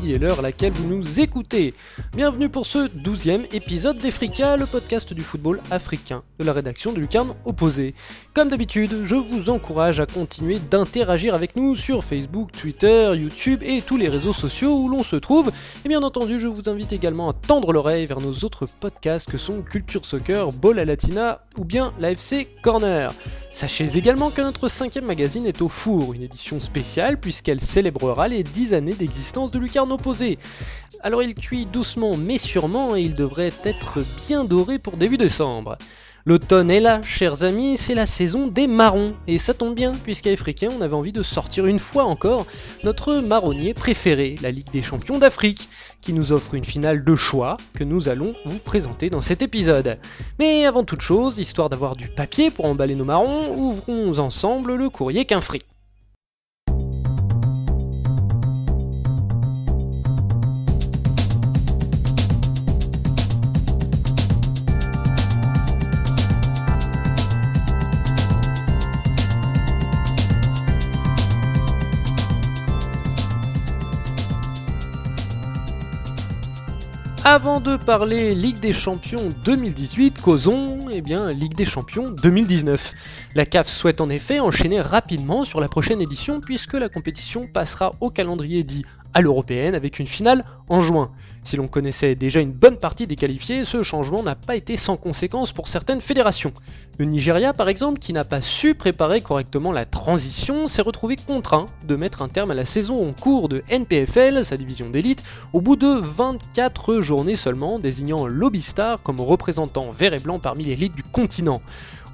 pays et l'heure à laquelle vous nous écoutez. Bienvenue pour ce douzième épisode d'Efrica, le podcast du football africain de la rédaction de Lucarne Opposé. Comme d'habitude, je vous encourage à continuer d'interagir avec nous sur Facebook, Twitter, YouTube et tous les réseaux sociaux où l'on se trouve. Et bien entendu, je vous invite également à tendre l'oreille vers nos autres podcasts que sont Culture Soccer, Ball à Latina ou bien l'AFC Corner. Sachez également que notre cinquième magazine est au four, une édition spéciale puisqu'elle célébrera les 10 années d'existence de Lucarne Opposé. Alors il cuit doucement mais sûrement et il devrait être bien doré pour début décembre. L'automne est là, chers amis, c'est la saison des marrons. Et ça tombe bien, puisqu'à Africain, on avait envie de sortir une fois encore notre marronnier préféré, la Ligue des Champions d'Afrique, qui nous offre une finale de choix que nous allons vous présenter dans cet épisode. Mais avant toute chose, histoire d'avoir du papier pour emballer nos marrons, ouvrons ensemble le courrier qu'un fric. Avant de parler Ligue des Champions 2018, causons eh bien, Ligue des Champions 2019. La CAF souhaite en effet enchaîner rapidement sur la prochaine édition puisque la compétition passera au calendrier dit à l'européenne avec une finale en juin. Si l'on connaissait déjà une bonne partie des qualifiés, ce changement n'a pas été sans conséquence pour certaines fédérations. Le Nigeria, par exemple, qui n'a pas su préparer correctement la transition, s'est retrouvé contraint de mettre un terme à la saison en cours de NPFL, sa division d'élite, au bout de 24 journées seulement, désignant Lobistar comme représentant vert et blanc parmi l'élite du continent.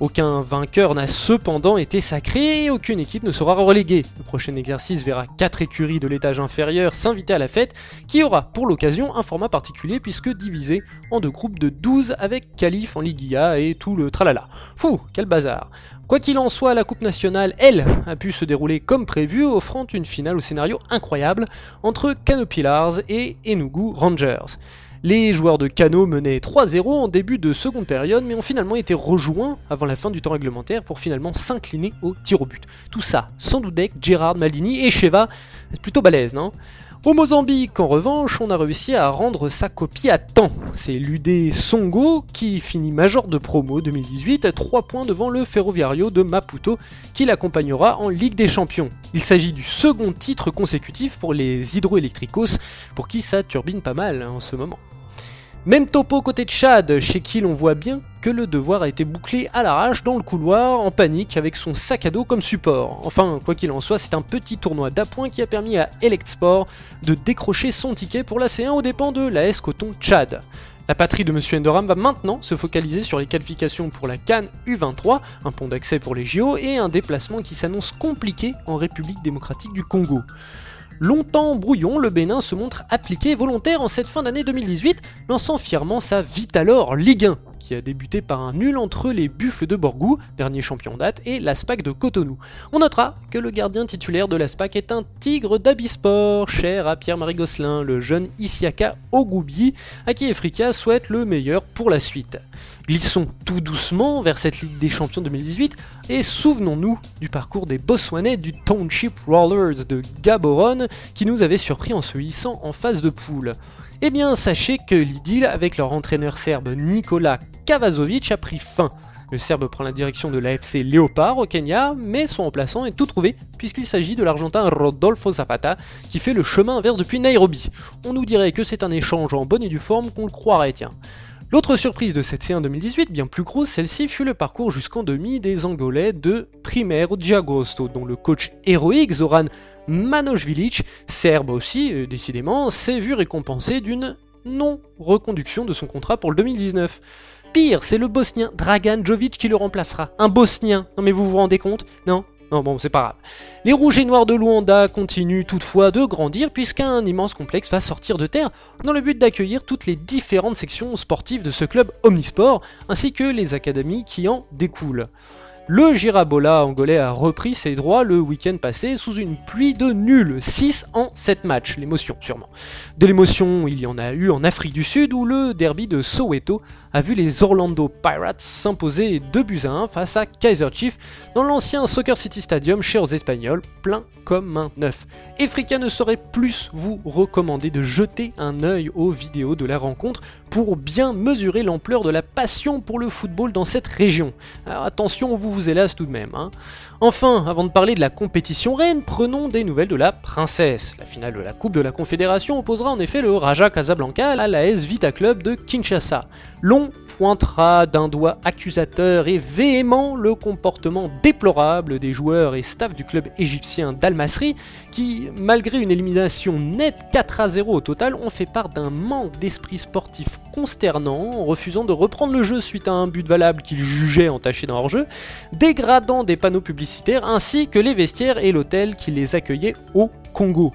Aucun vainqueur n'a cependant été sacré et aucune équipe ne sera reléguée. Le prochain exercice verra 4 écuries de l'étage inférieur s'inviter à la fête, qui aura pour l'occasion un format particulier puisque divisé en deux groupes de 12 avec Calif en Liguilla et tout le tralala. Fou, quel bazar. Quoi qu'il en soit, la Coupe nationale, elle, a pu se dérouler comme prévu, offrant une finale au scénario incroyable entre Canopillars et Enugu Rangers. Les joueurs de Cano menaient 3-0 en début de seconde période, mais ont finalement été rejoints avant la fin du temps réglementaire pour finalement s'incliner au tir au but. Tout ça sans Dudek, Gérard, Maldini et Sheva. Plutôt balèze, non? Au Mozambique, en revanche, on a réussi à rendre sa copie à temps. C'est l'UD Songo qui finit major de promo 2018 à 3 points devant le Ferroviario de Maputo qui l'accompagnera en Ligue des Champions. Il s'agit du second titre consécutif pour les hydroélectricos pour qui ça turbine pas mal en ce moment. Même topo côté de Chad, chez qui l'on voit bien que le devoir a été bouclé à l'arrache dans le couloir, en panique, avec son sac à dos comme support. Enfin, quoi qu'il en soit, c'est un petit tournoi d'appoint qui a permis à Electsport de décrocher son ticket pour la C1 aux dépens de l'AS Coton Chad. La patrie de M. Endoram va maintenant se focaliser sur les qualifications pour la Cannes U23, un pont d'accès pour les JO et un déplacement qui s'annonce compliqué en République démocratique du Congo. Longtemps brouillon, le Bénin se montre appliqué volontaire en cette fin d'année 2018, lançant fièrement sa Vitalor Ligue 1, qui a débuté par un nul entre les Buffles de Borgou, dernier champion date, et l'Aspac de Cotonou. On notera que le gardien titulaire de l'Aspac est un tigre d'Abisport, cher à Pierre-Marie Gosselin, le jeune Isiaka Ogoubi, à qui Efrika souhaite le meilleur pour la suite. Glissons tout doucement vers cette Ligue des Champions 2018 et souvenons-nous du parcours des Botswanais du Township Rollers de Gaborone qui nous avait surpris en se hissant en phase de poule. Eh bien, sachez que l'idylle avec leur entraîneur serbe Nikola Kavazovic a pris fin. Le Serbe prend la direction de l'AFC Léopard au Kenya, mais son remplaçant est tout trouvé, puisqu'il s'agit de l'Argentin Rodolfo Zapata, qui fait le chemin vers depuis Nairobi. On nous dirait que c'est un échange en bonne et due forme qu'on le croirait, tiens. L'autre surprise de cette C1 2018, bien plus grosse, celle-ci fut le parcours jusqu'en demi des Angolais de Primeiro de Agosto, dont le coach héroïque Zoran Manojvilic, serbe aussi, euh, décidément, s'est vu récompensé d'une non-reconduction de son contrat pour le 2019. Pire, c'est le Bosnien Dragan Jovic qui le remplacera. Un Bosnien. Non mais vous vous rendez compte? Non? Non, bon, c'est pas grave. Les Rouges et Noirs de Luanda continuent toutefois de grandir puisqu'un immense complexe va sortir de terre dans le but d'accueillir toutes les différentes sections sportives de ce club omnisport ainsi que les académies qui en découlent. Le Girabola angolais a repris ses droits le week-end passé sous une pluie de nuls, 6 en 7 matchs, l'émotion sûrement. De l'émotion, il y en a eu en Afrique du Sud où le derby de Soweto a vu les Orlando Pirates s'imposer 2 buts à 1 face à Kaiser Chiefs dans l'ancien Soccer City Stadium chez aux Espagnols, plein comme un neuf. Efrika ne saurait plus vous recommander de jeter un œil aux vidéos de la rencontre pour bien mesurer l'ampleur de la passion pour le football dans cette région. Attention, vous vous hélas tout de même. Hein. Enfin, avant de parler de la compétition reine, prenons des nouvelles de la princesse. La finale de la Coupe de la Confédération opposera en effet le Raja Casablanca à l'AS Vita Club de Kinshasa. L'on pointera d'un doigt accusateur et véhément le comportement déplorable des joueurs et staff du club égyptien d'Al-Masri qui, malgré une élimination nette 4 à 0 au total, ont fait part d'un manque d'esprit sportif consternant en refusant de reprendre le jeu suite à un but valable qu'ils jugeaient entaché dans leur jeu, dégradant des panneaux publicitaires ainsi que les vestiaires et l'hôtel qui les accueillait au Congo.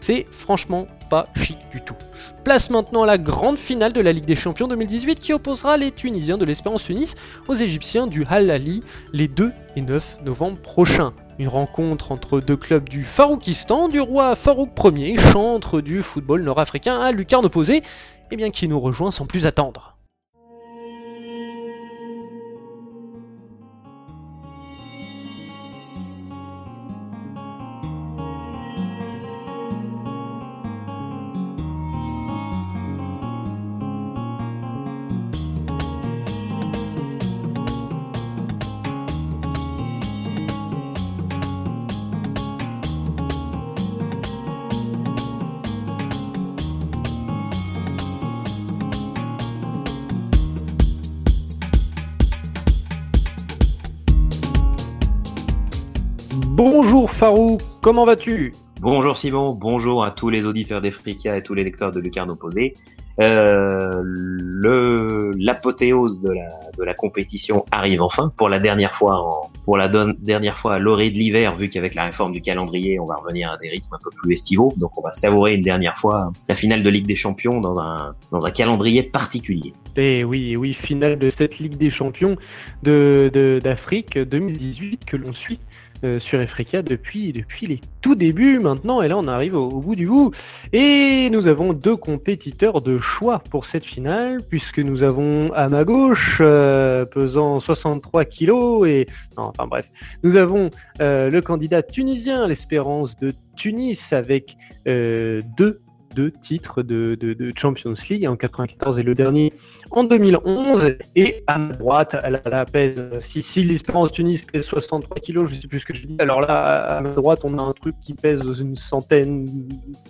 C'est franchement pas chic du tout. Place maintenant la grande finale de la Ligue des Champions 2018 qui opposera les Tunisiens de l'Espérance Tunis aux Égyptiens du Halali les 2 et 9 novembre prochains. Une rencontre entre deux clubs du Faroukistan, du roi Farouk Ier, chantre du football nord-africain à lucarne opposée, et eh bien qui nous rejoint sans plus attendre. Comment vas-tu? Bonjour Simon, bonjour à tous les auditeurs d'Efrica et tous les lecteurs de Lucarne Opposé. Euh, l'apothéose de la de la compétition arrive enfin pour la dernière fois en, pour la dernière fois à l'orée de l'hiver vu qu'avec la réforme du calendrier on va revenir à des rythmes un peu plus estivaux donc on va savourer une dernière fois la finale de Ligue des Champions dans un dans un calendrier particulier. Et eh oui oui finale de cette Ligue des Champions de d'Afrique 2018 que l'on suit euh, sur Efrika depuis, depuis les tout débuts maintenant, et là on arrive au, bout du bout. Et nous avons deux compétiteurs de choix pour cette finale, puisque nous avons à ma gauche, euh, pesant 63 kilos, et... Enfin bref, nous avons euh, le candidat tunisien, l'espérance de Tunis, avec deux deux titres de, de, Champions League en 94 et le dernier en 2011. Et à ma droite, elle, la pèse, si, si l'Espérance Tunis pèse 63 kilos, je sais plus ce que je dis. Alors là, à ma droite, on a un truc qui pèse une centaine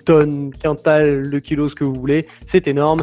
tonnes, quintal de kilos, ce que vous voulez. C'est énorme.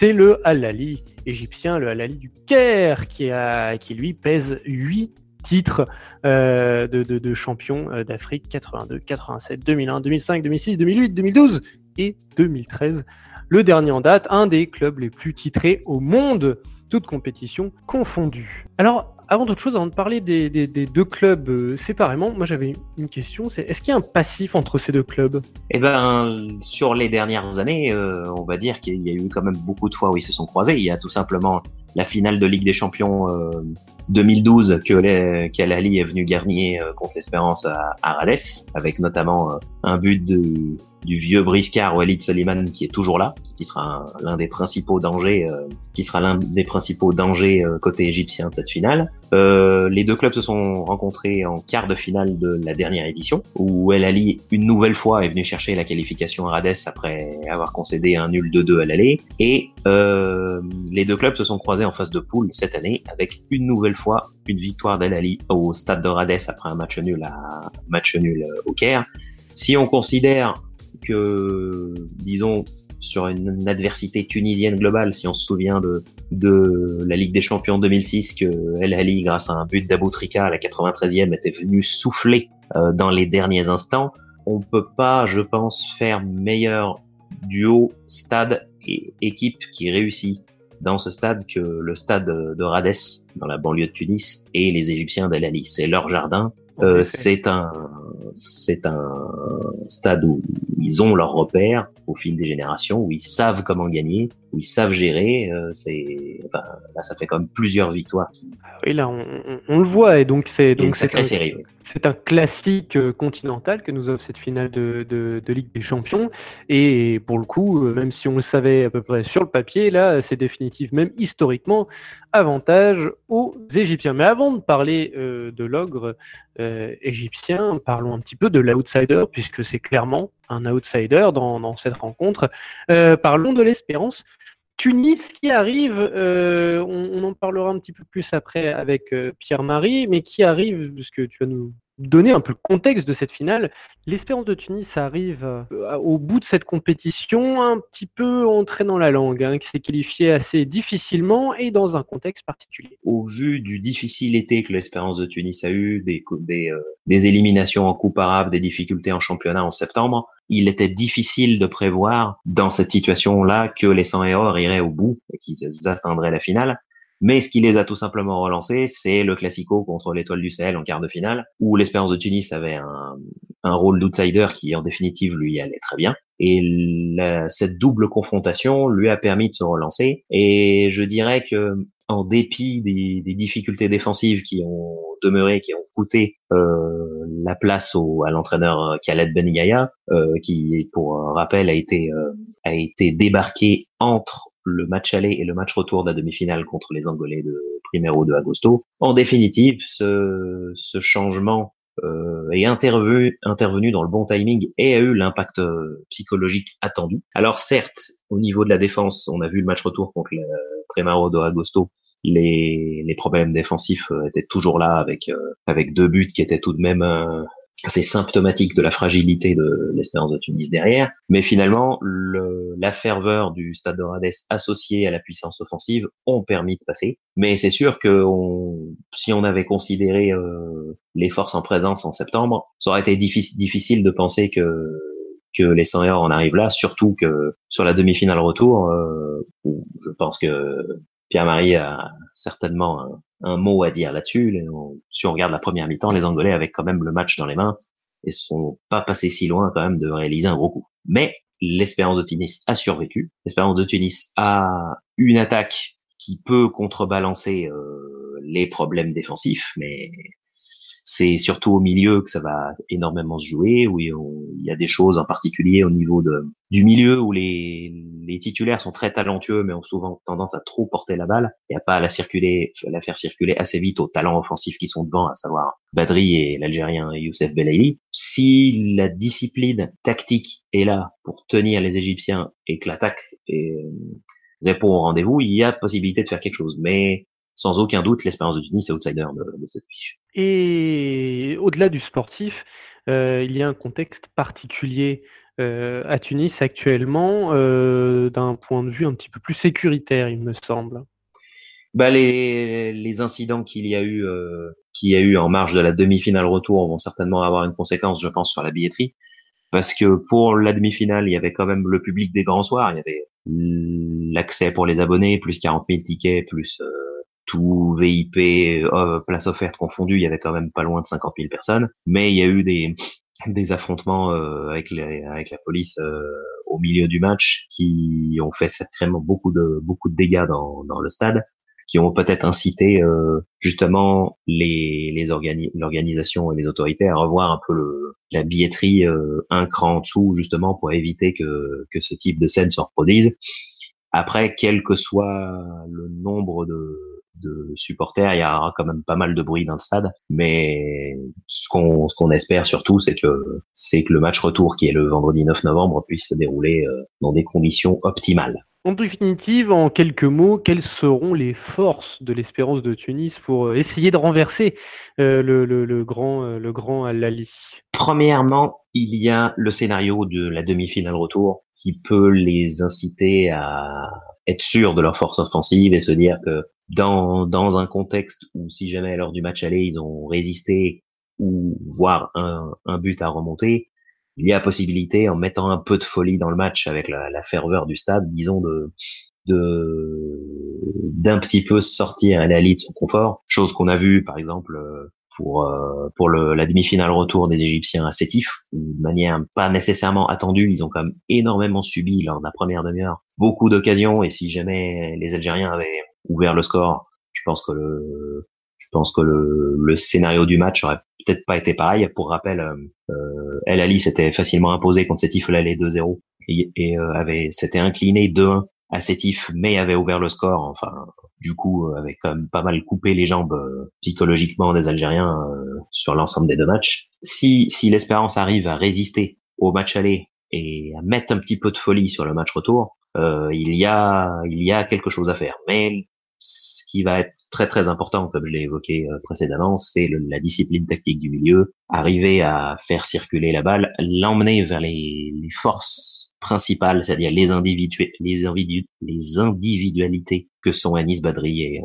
C'est le Al-Ali égyptien, le Al-Ali du Caire, qui, a, qui lui pèse 8 titres de, de, de, champion euh, d'Afrique 82, 87, 2001, 2005, 2006, 2008, 2012 et 2013. Le dernier en date, un des clubs les plus titrés au monde, toutes compétitions confondues. Alors, avant toute chose, avant de parler des, deux clubs euh, séparément, moi j'avais une question, c'est est-ce qu'il y a un passif entre ces deux clubs? Eh ben, sur les dernières années, euh, on va dire qu'il y a eu quand même beaucoup de fois où ils se sont croisés. Il y a tout simplement la finale de Ligue des Champions 2012 euh, que qu'Al-Ali est venu gagner contre l'Espérance à, à Rades, avec notamment un but de du vieux briscard Walid Soliman qui est toujours là, qui sera l'un des principaux dangers, euh, qui sera l'un des principaux dangers euh, côté égyptien de cette finale. Euh, les deux clubs se sont rencontrés en quart de finale de la dernière édition, où El Ali une nouvelle fois est venu chercher la qualification à Rades après avoir concédé un nul de 2 à l'aller, et les deux clubs se sont croisés en phase de poule cette année avec une nouvelle fois une victoire d'El Ali au stade de Rades après un match nul à match nul au Caire. Si on considère que, disons, sur une, adversité tunisienne globale, si on se souvient de, de la Ligue des Champions 2006, que El Ali, grâce à un but d'Aboutrika à la 93e, était venu souffler euh, dans les derniers instants, on peut pas, je pense, faire meilleur duo stade et équipe qui réussit dans ce stade que le stade de Rades, dans la banlieue de Tunis, et les Égyptiens d'El Ali. C'est leur jardin, euh, c'est un c'est un stade où ils ont leur repère au fil des générations, où ils savent comment gagner, où ils savent gérer. Euh, c'est, enfin, là, ça fait quand même plusieurs victoires. Qui... Ah oui, là, on, on, le voit, et donc c'est donc c'est très série. C'est un classique euh, continental que nous offre cette finale de, de, Ligue des Champions. Et pour le coup, euh, même si on le savait à peu près sur le papier, là, c'est définitif, même historiquement, avantage aux Égyptiens. Mais avant de parler euh, de l'ogre égyptien, parlons un petit peu de l'outsider, puisque c'est clairement un outsider dans, cette rencontre. Parlons de l'espérance. Tunis qui arrive, on, en parlera un petit peu plus après avec Pierre-Marie, mais qui arrive, puisque tu vas nous donner un peu le contexte de cette finale. L'Espérance de Tunis arrive euh, au bout de cette compétition un petit peu entré dans la langue, hein, qui s'est qualifié assez difficilement et dans un contexte particulier. Au vu du difficile été que l'Espérance de Tunis a eu, des, euh, des éliminations en Coupe arabe, des difficultés en championnat en septembre, il était difficile de prévoir dans cette situation-là que les 100 et or iraient au bout et qu'ils atteindraient la finale. Mais ce qui les a tout simplement relancés, c'est le Classico contre l'Étoile du Sahel en quart de finale, où l'Espérance de Tunis avait un, un rôle d'outsider qui, en définitive, lui allait très bien. Et la, cette double confrontation lui a permis de se relancer. Et je dirais que, en dépit des, des difficultés défensives qui ont demeuré, qui ont coûté euh, la place au, à l'entraîneur Khaled Ben Yaya, euh, qui, pour rappel, a été euh, a été débarqué entre le match aller et le match retour de la demi-finale contre les Angolais de Primero de Agosto. En définitive, ce, changement euh, est intervenu, intervenu dans le bon timing et a eu l'impact euh, psychologique attendu. Alors certes, au niveau de la défense, on a vu le match retour contre le Primero de Agosto, les, les problèmes défensifs euh, étaient toujours là avec euh, avec deux buts qui étaient tout de même c'est symptomatique de la fragilité de l'Espérance de Tunis derrière. Mais finalement, le, la ferveur du Stade de Rades associée à la puissance offensive ont permis de passer. Mais c'est sûr que on, si on avait considéré euh, les forces en présence en septembre, ça aurait été difficile, de penser que que les 100 heures en arrivent là, surtout que sur la demi-finale retour, euh, je pense que Pierre-Marie a certainement un, mot à dire là-dessus. Si on regarde la première mi-temps, les Angolais avaient quand même le match dans les mains et sont pas passés si loin quand même de réaliser un gros coup. Mais l'Espérance de Tunis a survécu. L'Espérance de Tunis a une attaque qui peut contrebalancer euh, les problèmes défensifs, mais c'est surtout au milieu que ça va énormément se jouer, où il y a des choses en particulier au niveau de, du milieu où les, les titulaires sont très talentueux, mais ont souvent tendance à trop porter la balle et à pas la circuler, la faire circuler assez vite aux talents offensifs qui sont devant, à savoir Badri et l'Algérien Youssef Belaïli. Si la discipline tactique est là pour tenir les Égyptiens et que l'attaque répond au rendez-vous, il y a possibilité de faire quelque chose. Mais sans aucun doute, l'espérance de Tunis est outsider de, de cette fiche. Et au-delà du sportif, euh, il y a un contexte particulier euh, à Tunis actuellement, euh, d'un point de vue un petit peu plus sécuritaire, il me semble. Bah, les, les incidents qu'il y a eu, qu'il y a eu en marge de la demi-finale retour vont certainement avoir une conséquence, je pense, sur la billetterie, parce que pour la demi-finale, il y avait quand même le public des grands soirs, il y avait l'accès pour les abonnés, plus 40 000 tickets, plus tout VIP, euh, place offerte confondue, il y avait quand même pas loin de 50 000 personnes. Mais il y a eu des, des affrontements euh, avec, les, avec la police euh, au milieu du match qui ont fait sacrément beaucoup de, beaucoup de dégâts dans, dans le stade qui ont peut-être incité euh, justement les, les l'organisation et les autorités à revoir un peu le, la billetterie euh, un cran en dessous justement pour éviter que, que ce type de scène se reproduise. Après, quel que soit le nombre de, de supporters, il y aura quand même pas mal de bruit dans le stade. Mais ce qu'on ce qu'on espère surtout, c'est que c'est que le match retour, qui est le vendredi 9 novembre, puisse se dérouler euh, dans des conditions optimales. En définitive, en quelques mots, quelles seront les forces de l'espérance de Tunis pour euh, essayer de renverser euh, le, le, le, grand, le grand Al-Lali Premièrement, il y a le scénario de la demi-finale retour qui peut les inciter à être sûrs de leur force offensive et se dire que dans, dans un contexte où si jamais lors du match aller ils ont résisté ou voire un, un but à remonter, il y a possibilité en mettant un peu de folie dans le match avec la, la ferveur du stade, disons de de d'un petit peu sortir à la de son confort, chose qu'on a vu par exemple pour euh, pour le, la demi-finale retour des Égyptiens à Sétif, de manière pas nécessairement attendue. Ils ont quand même énormément subi lors de la première demi-heure beaucoup d'occasions et si jamais les Algériens avaient ouvert le score, je pense que le je pense que le, le scénario du match aurait peut-être pas été pareil. Pour rappel, euh, El Ali s'était facilement imposé contre Sétif l'allée 2-0 et, et euh, avait s'était incliné 2-1 à Sétif, mais avait ouvert le score. Enfin, du coup, euh, avait quand même pas mal coupé les jambes euh, psychologiquement des Algériens euh, sur l'ensemble des deux matchs. Si, si l'Espérance arrive à résister au match aller et à mettre un petit peu de folie sur le match retour, euh, il y a il y a quelque chose à faire. Mais ce qui va être très très important, comme je l'ai évoqué précédemment, c'est la discipline tactique du milieu, arriver à faire circuler la balle, l'emmener vers les forces principales, c'est-à-dire les individus, les individus, les individualités que sont Anis Badri et,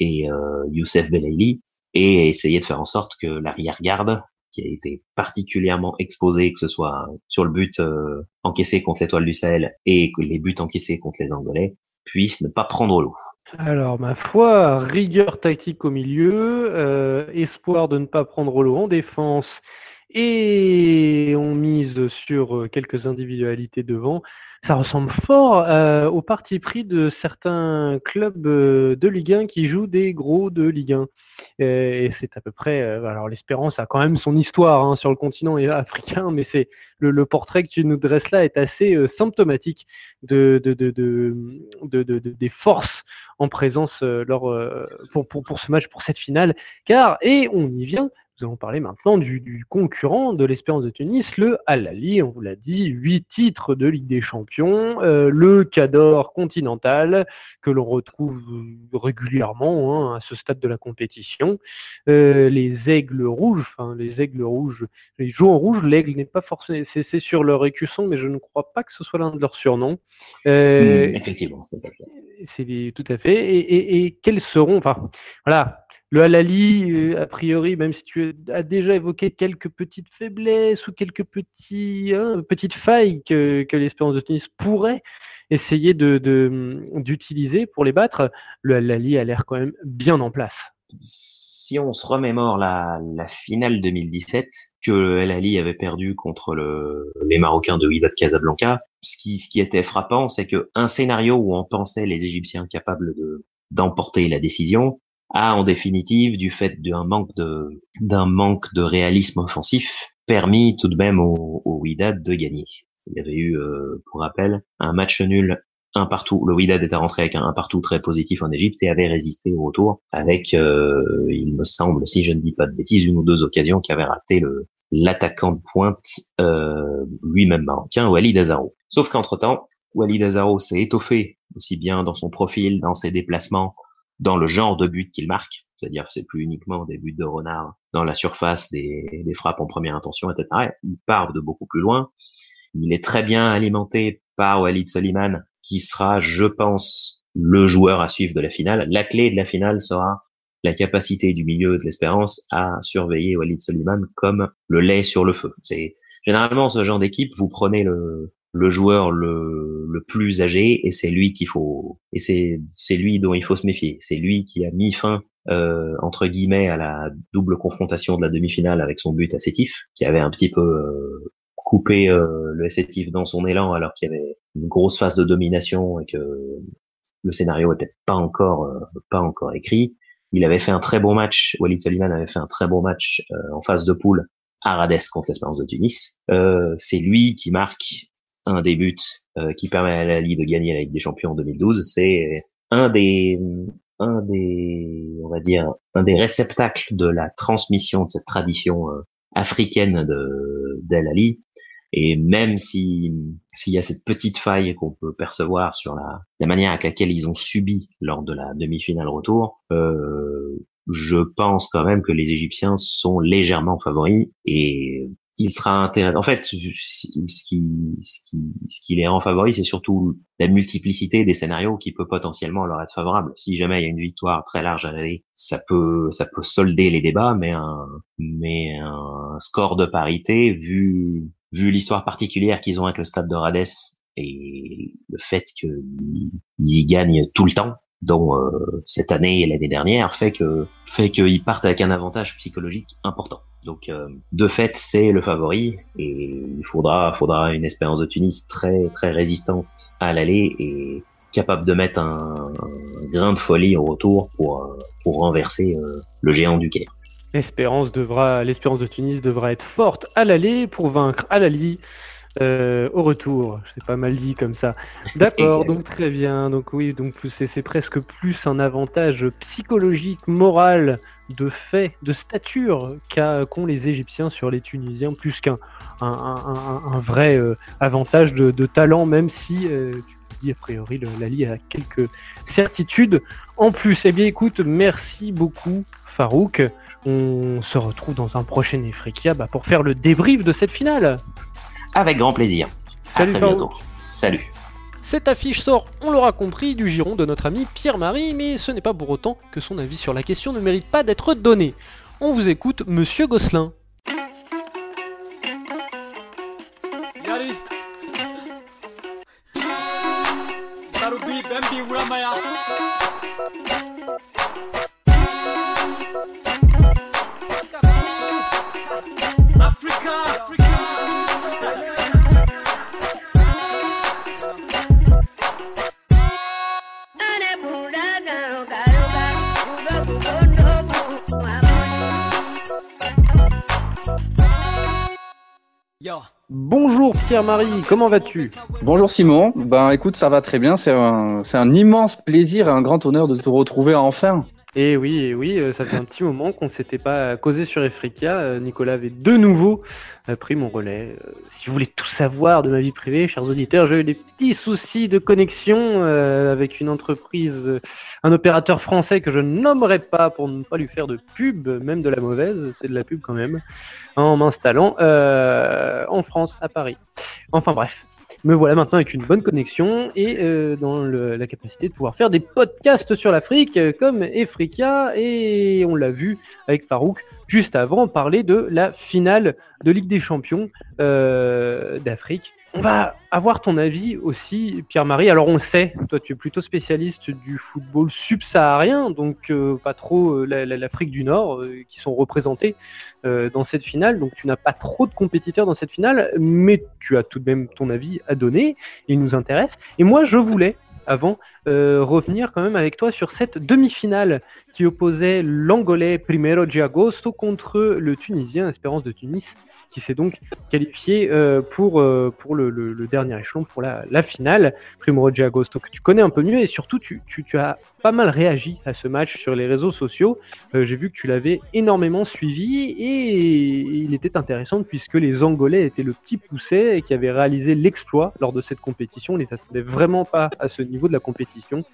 et euh, Youssef Belaili, et essayer de faire en sorte que l'arrière-garde, qui a été particulièrement exposé, que ce soit sur le but euh, encaissé contre l'étoile du Sahel et que les buts encaissés contre les Angolais, puissent ne pas prendre l'eau. Alors, ma foi, rigueur tactique au milieu, euh, espoir de ne pas prendre l'eau en défense, et on mise sur quelques individualités devant. Ça ressemble fort euh, au parti pris de certains clubs de Ligue 1 qui jouent des gros de Ligue 1. Et c'est à peu près. alors l'Espérance a quand même son histoire hein, sur le continent africain, mais c'est le, le, portrait que tu nous dresses là est assez symptomatique de, de, de, de, des forces en présence lors, pour, pour, pour ce match, pour cette finale. Car et on y vient, nous allons parler maintenant du, concurrent de l'Espérance de Tunis, le Al-Ali. On vous l'a dit, huit titres de Ligue des Champions, euh, le Cador continental que l'on retrouve régulièrement hein, à ce stade de la compétition, euh, les Aigles rouges, enfin les Aigles rouges, ils jouent en rouge. L'aigle n'est pas forcément, c'est sur leur écusson, mais je ne crois pas que ce soit l'un de leurs surnoms. Euh, effectivement, c'est tout à fait. Et, et, et quels seront, enfin, voilà, le Halali, euh, a priori, même si tu as déjà évoqué quelques petites faiblesses ou quelques petits, hein, petites failles que, que l'Espérance de tennis pourrait essayer d'utiliser de, pour les battre, le Halali a l'air quand même bien en place. Si on se remémore la, la finale 2017 que El Ali avait perdu contre le, les Marocains de Wydad Casablanca, ce qui, ce qui était frappant, c'est que un scénario où on pensait les Égyptiens capables de d'emporter la décision, a en définitive, du fait d'un manque de d'un manque de réalisme offensif, permis tout de même au, au Wydad de gagner. Il y avait eu, euh, pour rappel, un match nul un partout. Le Wydad était rentré avec un, partout très positif en Égypte et avait résisté au retour avec, euh, il me semble, si je ne dis pas de bêtises, une ou deux occasions qui avait raté le l'attaquant de pointe euh, lui-même marocain, Walid Azaro. Sauf qu'entre-temps, Walid Azaro s'est étoffé aussi bien dans son profil, dans ses déplacements, dans le genre de but qu'il marque, c'est-à-dire c'est plus uniquement des buts de renard dans la surface, des, des frappes en première intention, etc. Il part de beaucoup plus loin. Il est très bien alimenté par Walid Soliman, qui sera, je pense, le joueur à suivre de la finale. La clé de la finale sera la capacité du milieu de l'espérance à surveiller Walid Soliman comme le lait sur le feu. C'est généralement ce genre d'équipe, vous prenez le, le joueur le, le plus âgé et c'est lui qu'il faut et c'est c'est lui dont il faut se méfier. C'est lui qui a mis fin euh, entre guillemets à la double confrontation de la demi-finale avec son but à Sétif, qui avait un petit peu euh, coupé euh, le Sétif dans son élan alors qu'il y avait une grosse phase de domination et que le scénario était pas encore euh, pas encore écrit. Il avait fait un très bon match. Walid Saliman avait fait un très bon match euh, en phase de poule à Rades contre l'Espérance de Tunis. c'est lui qui marque un des buts euh, qui permet à la Ligue de gagner la Ligue des Champions en 2012. C'est un des, un des, on va dire, un des réceptacles de la transmission de cette tradition euh, africaine de d'El Ali. Et même si s'il y a cette petite faille qu'on peut percevoir sur la, la manière avec laquelle ils ont subi lors de la demi-finale retour, euh, je pense quand même que les Égyptiens sont légèrement favoris et il sera intéressant. En fait, ce qui, ce qui, ce qui les rend favoris, c'est surtout la multiplicité des scénarios qui peut potentiellement leur être favorable. Si jamais il y a une victoire très large à l'aller, ça peut, ça peut solder les débats, mais un, mais un score de parité, vu, vu l'histoire particulière qu'ils ont avec le stade de Rades et le fait qu'ils gagnent tout le temps, dont cette année et l'année dernière fait que fait qu'ils partent avec un avantage psychologique important. Donc de fait, c'est le favori et il faudra faudra une espérance de Tunis très très résistante à l'aller et capable de mettre un, grain de folie au retour pour pour renverser le géant du Caire. L'espérance devra, l'espérance de Tunis devra être forte à l'aller pour vaincre à l'Ali euh, au retour. C'est pas mal dit comme ça. D'accord, donc très bien. Donc oui, donc c'est presque plus un avantage psychologique, moral, de fait, de stature qu'ont les Égyptiens sur les Tunisiens, plus qu'un un, vrai euh, avantage de, talent, même si euh, tu dis a priori l'Ali a quelques certitudes en plus. Eh bien écoute, merci beaucoup Farouk. On se retrouve dans un prochain Efrikia bah, pour faire le débrief de cette finale. Avec grand plaisir. Salut, à très bientôt. Salut. Cette affiche sort, on l'aura compris, du giron de notre ami Pierre-Marie, mais ce n'est pas pour autant que son avis sur la question ne mérite pas d'être donné. On vous écoute, monsieur Gosselin. Pierre-Marie, comment vas-tu? Bonjour Simon, ben écoute ça va très bien, c'est un, un immense plaisir et un grand honneur de te retrouver enfin. Et oui, et oui, euh, ça fait un petit moment qu'on ne s'était pas causé sur Efrica. Euh, Nicolas avait de nouveau euh, pris mon relais. Si vous voulez tout savoir de ma vie privée, chers auditeurs, j'ai eu des petits soucis de connexion avec une entreprise, un opérateur français que je nommerai pas pour ne pas lui faire de pub, même de la mauvaise, c'est de la pub quand même, en m'installant en France, à Paris. Enfin bref, me voilà maintenant avec une bonne connexion et euh, dans la capacité de pouvoir faire des podcasts sur l'Afrique euh, comme Efrika et on l'a vu avec Farouk juste avant parler de la finale de Ligue des Champions euh, d'Afrique on va avoir ton avis aussi, Pierre-Marie. Alors on sait, toi tu es plutôt spécialiste du football subsaharien, donc euh, pas trop euh, l'Afrique du Nord euh, qui sont représentés dans cette finale. Donc tu n'as pas trop de compétiteurs dans cette finale, mais tu as tout de même ton avis à donner. Il nous intéresse. Et moi je voulais avant revenir quand même avec toi sur cette demi-finale qui opposait l'Angolais Primero de Agosto contre le Tunisien Espérance de Tunis qui s'est donc qualifié euh, pour, euh, pour le, dernier échelon, pour la, finale. Primo Agosto, que tu connais un peu mieux et surtout tu, tu, as pas mal réagi à ce match sur les réseaux sociaux. Euh, j'ai vu que tu l'avais énormément suivi et il était intéressant puisque les Angolais étaient le petit poussé et qui avaient réalisé l'exploit lors de cette compétition. On les attendait vraiment pas à ce niveau de la compétition.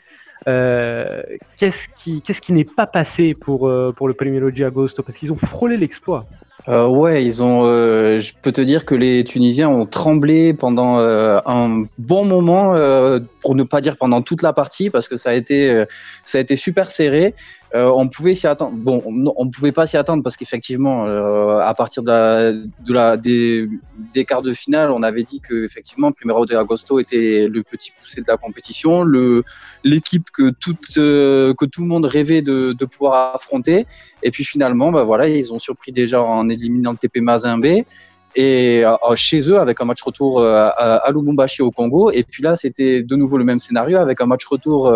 Euh, qu'est-ce qui, qui n'est pas passé pour, pour le Primero Agosto? Parce qu'ils ont frôlé l'exploit. Euh, ouais, ils ont. Euh, je peux te dire que les Tunisiens ont tremblé pendant euh, un bon moment, euh, pour ne pas dire pendant toute la partie, parce que ça a été, ça a été super serré. Euh, on pouvait s'y attendre. Bon, on ne pouvait pas s'y attendre parce qu'effectivement, euh, à partir de la, de la, des, des, quarts de finale, on avait dit que effectivement, Primero de Agosto était le petit poussé de la compétition, l'équipe que tout euh, que tout le monde rêvait de, pouvoir affronter. Et puis finalement, bah voilà, ils ont surpris déjà en éliminant le TP Mazembe et chez eux avec un match retour à, à Lubumbashi au Congo. Et puis là, c'était de nouveau le même scénario avec un match retour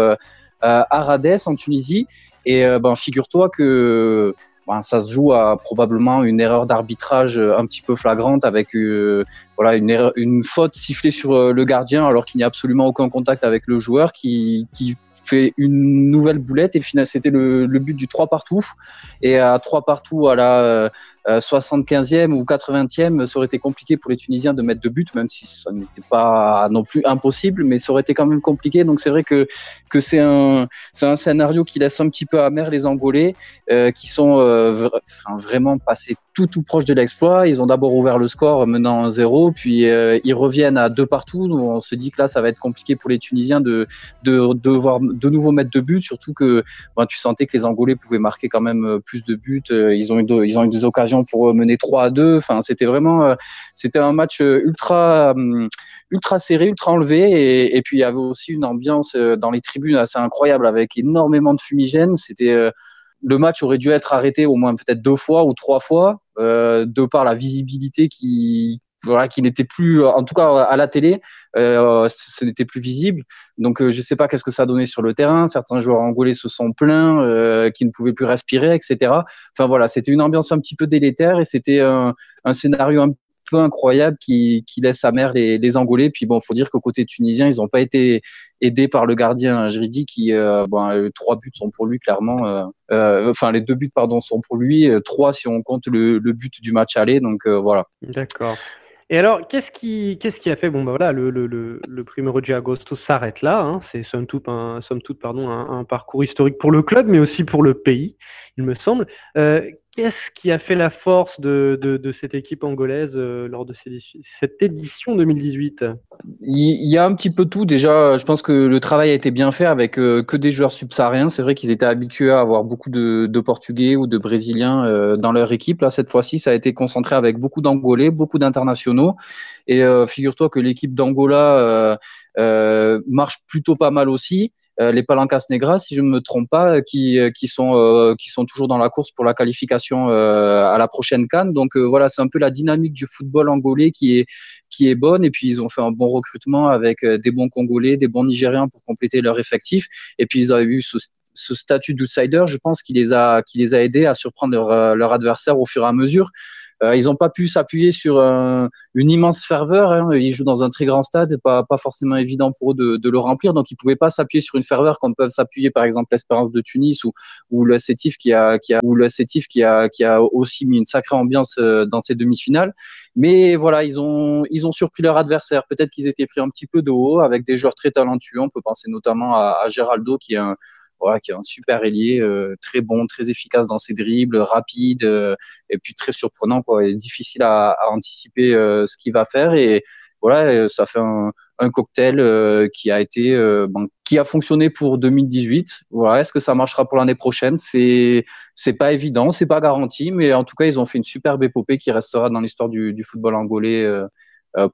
à Rades en Tunisie. Et euh, ben, figure-toi que ben, ça se joue à probablement une erreur d'arbitrage euh, un petit peu flagrante avec euh, voilà une, erreur, une faute sifflée sur le gardien alors qu'il n'y a absolument aucun contact avec le joueur qui, qui fait une nouvelle boulette. Et finalement c'était le, le, but du 3 partout. Et à 3 partout à la 75e ou 80e ça aurait été compliqué pour les Tunisiens de mettre deux buts même si ça n'était pas non plus impossible mais ça aurait été quand même compliqué donc c'est vrai que que c'est un un scénario qui laisse un petit peu amer les Angolais euh, qui sont euh, vraiment passés tout tout proche de l'exploit. Ils ont d'abord ouvert le score menant 0 puis ils reviennent à deux partout. On se dit que là, ça va être compliqué pour les Tunisiens de de devoir de, nouveau mettre deux buts, surtout que ben, tu sentais que les Angolais pouvaient marquer quand même plus de buts. Ils ont eu ils ont eu des occasions pour mener 3 à 2. Enfin, c'était vraiment c'était un match ultra hum, ultra serré, ultra enlevé. Et, puis il y avait aussi une ambiance euh, dans les tribunes assez incroyable avec énormément de fumigènes. C'était euh, le match aurait dû être arrêté au moins peut-être deux fois ou trois fois, euh, de par la visibilité qui voilà qui n'était plus en tout cas à la télé euh, ce n'était plus visible donc je sais pas qu'est-ce que ça a donné sur le terrain certains joueurs angolais se sont plaints euh, qui ne pouvaient plus respirer etc enfin voilà c'était une ambiance un petit peu délétère et c'était un, un scénario un peu incroyable qui, qui laisse amer les, les Angolais. Puis bon, faut dire qu'au côté tunisien, ils n'ont pas été aidés par le gardien Jridi qui, euh, bon, euh, trois buts sont pour lui clairement. Euh, euh, enfin, les deux buts pardon sont pour lui, trois si on compte le, le but du match aller. Donc voilà. D'accord. Et alors, qu'est-ce qui, qu'est-ce qui a fait Bon, bah voilà, le, le, le, le Primero Agosto s'arrête là. Hein. C'est somme toute, un, somme toute pardon, un, un, parcours historique pour le club, mais aussi pour le pays, il me semble. Euh, Qu'est-ce qui a fait la force de, cette équipe angolaise euh, lors de cette édition 2018 Il y a un petit peu tout. Déjà, je pense que le travail a été bien fait avec euh, que des joueurs subsahariens. C'est vrai qu'ils étaient habitués à avoir beaucoup de, de Portugais ou de Brésiliens euh, dans leur équipe. Là, cette fois-ci, ça a été concentré avec beaucoup d'Angolais, beaucoup d'internationaux. Et figure-toi que l'équipe d'Angola marche plutôt pas mal aussi. Euh, les Palancas Negras, si je ne me trompe pas, euh, qui, euh, sont, toujours dans la course pour la qualification à la prochaine Cannes. Donc voilà, c'est un peu la dynamique du football angolais qui est, bonne. Et puis ils ont fait un bon recrutement avec des bons Congolais, des bons Nigériens pour compléter leur effectif. Et puis ils ont eu ce, statut d'outsider, je pense, qui les a, aidés à surprendre leur adversaire au fur et à mesure. Euh, ils n'ont pas pu s'appuyer sur une immense ferveur. Hein. Ils jouent dans un très grand stade, pas, pas forcément évident pour eux de, de le remplir. Donc, ils pouvaient pas s'appuyer sur une ferveur comme peuvent s'appuyer, par exemple, l'Espérance de Tunis ou, ou le Sétif qui a, qui a, ou le qui a, qui a aussi mis une sacrée ambiance euh, dans ces demi-finales. Mais voilà, ils ont, ils ont surpris leur adversaire. Peut-être qu'ils étaient pris un petit peu de haut avec des joueurs très talentueux. On peut penser notamment à, à Geraldo qui est un, voilà, qui est un super ailier, euh, très bon, très efficace dans ses dribbles, rapide, euh, et puis très surprenant, quoi, et difficile à, à anticiper euh, ce qu'il va faire. Et voilà, ça fait un, un cocktail qui a été, bon, qui a fonctionné pour 2018. Voilà, est-ce que ça marchera pour l'année prochaine? C'est, c'est pas évident, c'est pas garanti, mais en tout cas, ils ont fait une superbe épopée qui restera dans l'histoire du, du football angolais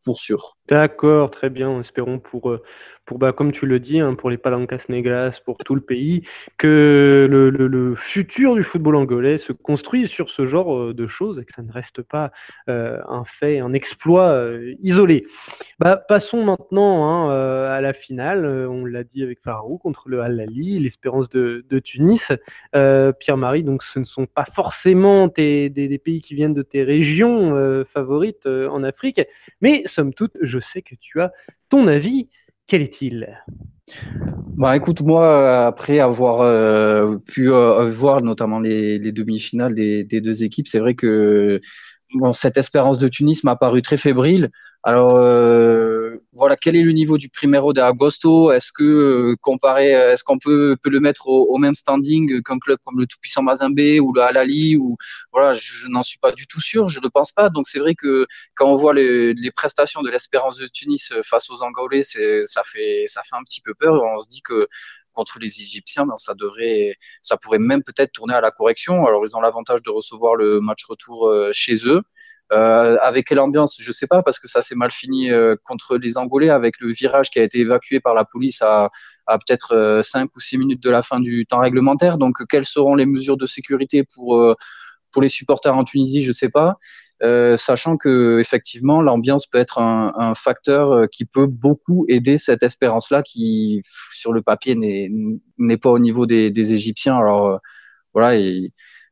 pour sûr. D'accord, très bien. Espérons pour pour bah, comme tu le dis, hein, pour les Palancas Negras, pour tout le pays, que le, futur du football angolais se construise sur ce genre euh, de choses et que ça ne reste pas euh, un fait, un exploit euh, isolé. Bah, passons maintenant hein, euh, à la finale. On l'a dit avec Farou contre le Al-Ali, l'Espérance de, Tunis. Pierre-Marie, donc ce ne sont pas forcément des, des, pays qui viennent de tes régions favorites en Afrique, mais somme toute, je sais que tu as ton avis. Quel est-il? Bah écoute moi après avoir euh, pu euh, voir notamment les, les demi-finales des, deux équipes c'est vrai que cette espérance de Tunis m'a paru très fébrile alors euh, voilà, quel est le niveau du Primero de Agosto? Est-ce que euh, comparé, est-ce qu'on peut, peut, le mettre au, même standing qu'un club comme le tout-puissant Mazembe ou le Alali ou voilà, je, n'en suis pas du tout sûr, je ne pense pas. Donc c'est vrai que quand on voit les, prestations de l'Espérance de Tunis face aux Angolais, ça fait ça fait un petit peu peur. On se dit que contre les Égyptiens, ben, ça devrait, ça pourrait même peut-être tourner à la correction. Alors ils ont l'avantage de recevoir le match retour euh, chez eux. Euh, avec quelle ambiance, je sais pas, parce que ça s'est mal fini euh, contre les Angolais avec le virage qui a été évacué par la police à, à peut-être euh, 5 ou 6 minutes de la fin du temps réglementaire. Donc, quelles seront les mesures de sécurité pour, euh, pour les supporters en Tunisie, je sais pas. Euh, sachant que effectivement l'ambiance peut être un, un, facteur euh, qui peut beaucoup aider cette espérance-là qui, sur le papier, n'est pas au niveau des, des Égyptiens. Alors voilà,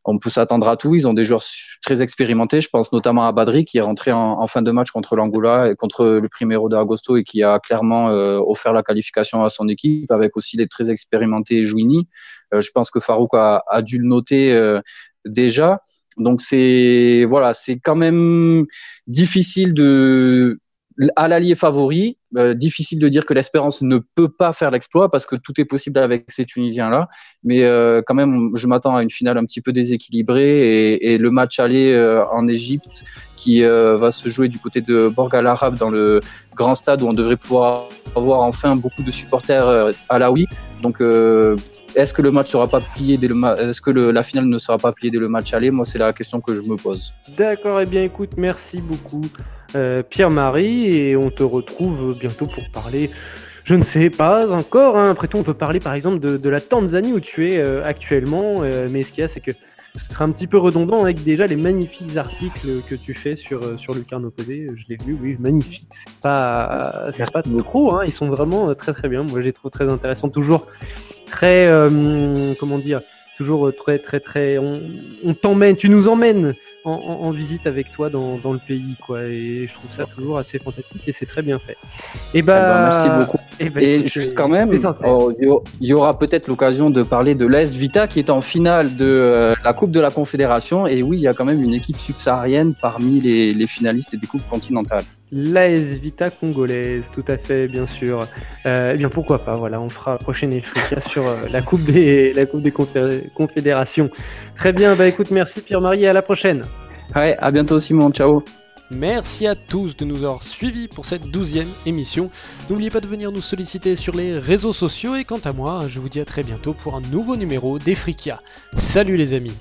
on peut s'attendre à tout. Ils ont des joueurs très expérimentés. Je pense notamment à Badri qui est rentré en, fin de match contre l'Angola et contre le Primero de Agosto et qui a clairement euh, offert la qualification à son équipe avec aussi des très expérimentés Jouini. Euh, je pense que Farouk a, a dû le noter euh, déjà. Donc c'est voilà, c'est quand même difficile de à l'allié favori, euh, difficile de dire que l'Espérance ne peut pas faire l'exploit parce que tout est possible avec ces Tunisiens-là. Mais euh, quand même, je m'attends à une finale un petit peu déséquilibrée et, le match aller euh, en Égypte qui va se jouer du côté de Borg Al Arab dans le grand stade où on devrait pouvoir avoir enfin beaucoup de supporters à la oui. Donc est-ce que le match sera pas plié dès le est-ce que la finale ne sera pas pliée dès le match aller? Moi, c'est la question que je me pose. D'accord, et eh bien écoute, merci beaucoup euh, Pierre-Marie et on te retrouve bientôt pour parler. Je ne sais pas encore. Hein. Après tout, on peut parler par exemple de, la Tanzanie où tu es euh, actuellement. Euh, mais ce qu'il y a, c'est que ce sera un petit peu redondant avec déjà les magnifiques articles que tu fais sur, sur Lucarne Opposé. Je l'ai vu, oui, magnifique. C'est pas, c'est pas trop, hein. ils sont vraiment très très bien. Moi, j'ai trouvé très intéressant. Toujours très, euh, comment dire, toujours très, très, très. On, t'emmène, tu nous emmènes en, visite avec toi dans, le pays, quoi. Et je trouve ça toujours assez fantastique et c'est très bien fait. Et bah, eh ben, merci beaucoup. Et, eh ben, juste quand même, oh, il y aura peut-être l'occasion de parler de l'AS Vita qui est en finale de euh, la Coupe de la Confédération. Et oui, il y a quand même une équipe subsaharienne parmi les, les finalistes des coupes continentales. L'AS Vita congolaise, tout à fait, bien sûr. Euh, eh bien, pourquoi pas, voilà, on fera prochaine échec sur euh, la Coupe des, la coupe des Confédérations. Très bien, bah écoute, merci Pierre-Marie et à la prochaine. Ouais, à bientôt Simon, ciao. Merci à tous de nous avoir suivis pour cette douzième émission. N'oubliez pas de venir nous solliciter sur les réseaux sociaux et quant à moi, je vous dis à très bientôt pour un nouveau numéro des Frikia. Salut les amis